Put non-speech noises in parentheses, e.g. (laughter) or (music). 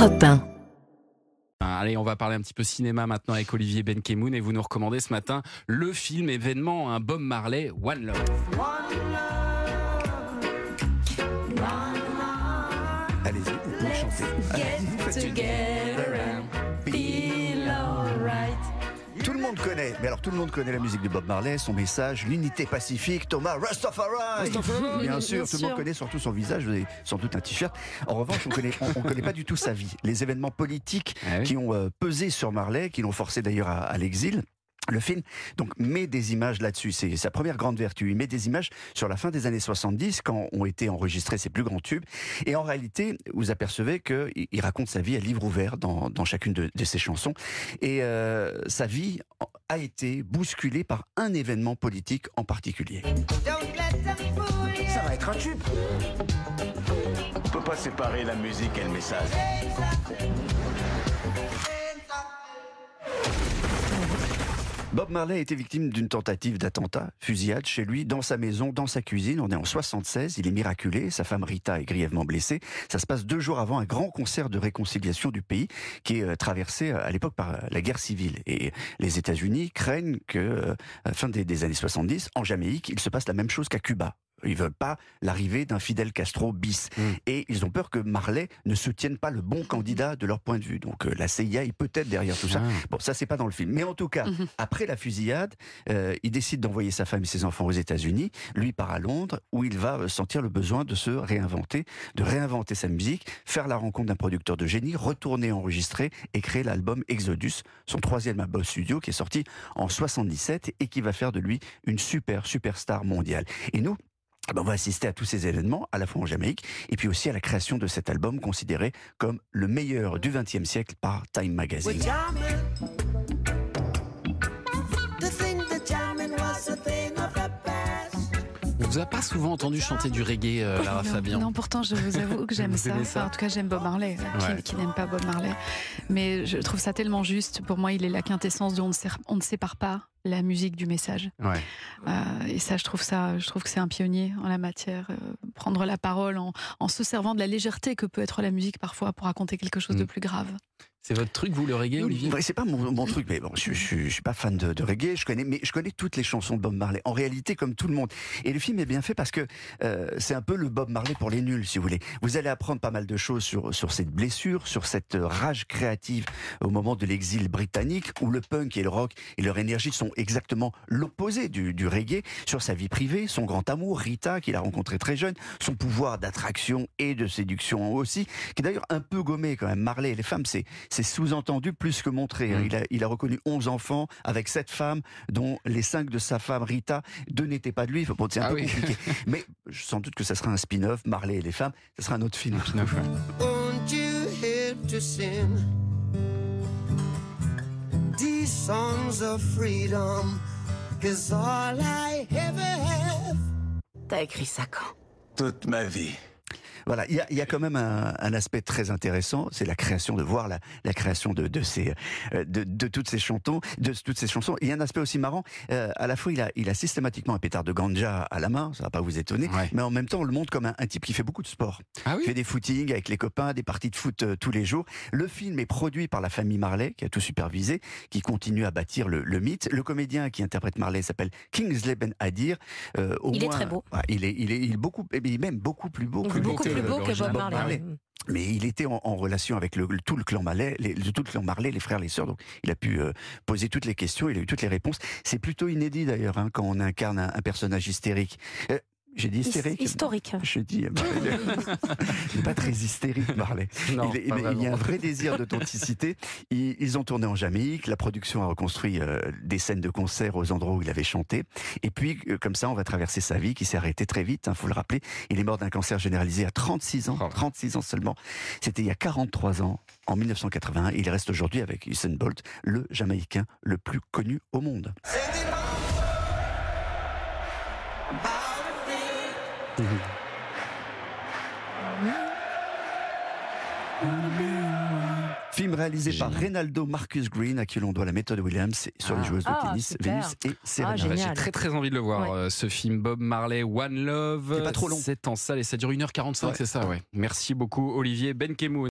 Europe 1. Allez, on va parler un petit peu cinéma maintenant avec Olivier Benkemoun et vous nous recommandez ce matin le film événement, un Bob Marley, One Love. Allez-y, vous pouvez chanter. Allez-y, mais alors tout le monde connaît la musique de Bob Marley, son message, l'unité pacifique, Thomas Rastafari. Bien sûr, tout le monde connaît surtout son visage, vous avez sans doute un t-shirt. En revanche, on connaît, on, on connaît pas du tout sa vie. Les événements politiques Ah oui. qui ont euh, pesé sur Marley, qui l'ont forcé d'ailleurs à, à l'exil. Le film donc met des images là-dessus, c'est sa première grande vertu. Il met des images sur la fin des années 70 quand ont été enregistrés ses plus grands tubes. Et en réalité, vous apercevez qu'il il raconte sa vie à livre ouvert dans, dans chacune de, de ses chansons. Et euh, sa vie a été bousculée par un événement politique en particulier. Ça va être un tube. On peut pas séparer la musique et le message. Bob Marley a été victime d'une tentative d'attentat, fusillade chez lui, dans sa maison, dans sa cuisine. On est en 76, il est miraculé, sa femme Rita est grièvement blessée. Ça se passe deux jours avant un grand concert de réconciliation du pays qui est euh, traversé euh, à l'époque par euh, la guerre civile. Et les États-Unis craignent que, à la fin des années 70, en Jamaïque, il se passe la même chose qu'à Cuba. Ils veulent pas l'arrivée d'un Fidel Castro bis. Mm. Et ils ont peur que Marley ne soutienne pas le bon candidat de leur point de vue. Donc euh, la CIA est peut-être derrière tout ça. Ah. Bon, ça c'est pas dans le film. Mais en tout cas, après la fusillade, euh, il décide d'envoyer sa femme et ses enfants aux États-Unis. Lui part à Londres, où il va euh, sentir le besoin de se réinventer, de réinventer sa musique, faire la rencontre d'un producteur de génie, retourner enregistrer et créer l'album Exodus, son troisième album studio qui est sorti en 77 et qui va faire de lui une super superstar mondiale. Et nous, on va assister à tous ces événements, à la fois en Jamaïque, et puis aussi à la création de cet album considéré comme le meilleur du XXe siècle par Time Magazine. Vous a pas souvent entendu chanter du reggae, euh, Lara non, Fabian non, pourtant, je vous avoue que j'aime ça. aimez ça Enfin, en tout cas, j'aime Bob Marley. Qui- Ouais. Qui, n'aime pas Bob Marley Mais je trouve ça tellement juste. Pour moi, il est la quintessence de on ne, sé- on ne sépare pas la musique du message. Ouais. Euh, et ça, je trouve ça, je trouve que c'est un pionnier en la matière. euh, prendre la parole en, en se servant de la légèreté que peut être la musique parfois pour raconter quelque chose de Mm. plus grave. C'est votre truc, vous, le reggae, Olivier C'est pas mon, mon truc, mais bon, je, je, je suis pas fan de, de reggae. Je connais, mais je connais toutes les chansons de Bob Marley. En réalité, comme tout le monde. Et le film est bien fait parce que euh, c'est un peu le Bob Marley pour les nuls, si vous voulez. Vous allez apprendre pas mal de choses sur sur cette blessure, sur cette euh, rage créative au moment de l'exil britannique, où le punk et le rock et leur énergie sont exactement l'opposé du, du reggae. Sur sa vie privée, son grand amour, Rita, qu'il a rencontré très jeune, son pouvoir d'attraction et de séduction aussi, qui est d'ailleurs un peu gommé quand même. Marley et les femmes, c'est c'est sous-entendu plus que montré. hein. Mm. Il, a, il a reconnu 11 enfants avec 7 femmes, dont les 5 de sa femme Rita, deux n'étaient pas de lui. Bon, c'est un Ah peu oui. compliqué. (laughs) Mais sans doute que ça sera un spin-off, Marley et les femmes, ça sera un autre film. Pinoff, ouais. Won't you help to sing these songs of freedom? Cause all I ever have. T'as écrit ça quand? Toute ma vie. Voilà, il y a, il y a quand même un, un aspect très intéressant, c'est la création de voir la, la création de, de ces euh, de, de toutes ces chansons, de toutes ces chansons. Il y a un aspect aussi marrant. euh, à la fois, il a, il a systématiquement un pétard de ganja à la main, ça va pas vous étonner, Ouais. mais en même temps, on le montre comme un, un type qui fait beaucoup de sport. Ah Il oui fait des footings avec les copains, des parties de foot euh, tous les jours. Le film est produit par la famille Marley, qui a tout supervisé, qui continue à bâtir le, le mythe. Le comédien qui interprète Marley s'appelle Kingsley Ben Adir. Euh, au Il est moins- très beau. Ouais, il est, il est, il est beaucoup, eh bien, même beaucoup plus beau. que Beaucoup plus beau que. Bob Marley. Mais il était en, en relation avec le, le- tout le clan Marley, les, le- tout le clan Marley, les frères, les sœurs. Donc, il a pu euh, poser toutes les questions, il a eu toutes les réponses. C'est plutôt inédit d'ailleurs hein, quand on incarne un, un personnage hystérique. Euh, J'ai dit hystérique. Historique. Je dis, euh, Marley, (laughs) il n'est pas très hystérique, Marley. Non, il, y a un vrai désir d'authenticité. Ils, ils ont tourné en Jamaïque. La production a reconstruit euh, des scènes de concert aux endroits où il avait chanté. Et puis, euh, comme ça, on va traverser sa vie qui s'est arrêtée très vite. Il faut le rappeler. Il est mort d'un cancer généralisé à 36 ans. Oh. 36 ans seulement. C'était il y a 43 ans, en 1981. Et il reste aujourd'hui avec Usain Bolt, le Jamaïcain le plus connu au monde. Film réalisé par. Reynaldo Marcus Green, à qui l'on doit la méthode Williams sur les Ah. joueuses de Ah, tennis. Venus et Serena. Ah, Bah, J'ai très très envie de le voir, Ouais. euh, ce film Bob Marley, One Love. C'est pas trop long. C'est en salle et ça dure 1h45, Ouais. c'est ça, ouais. Merci beaucoup, Olivier Benkemoun.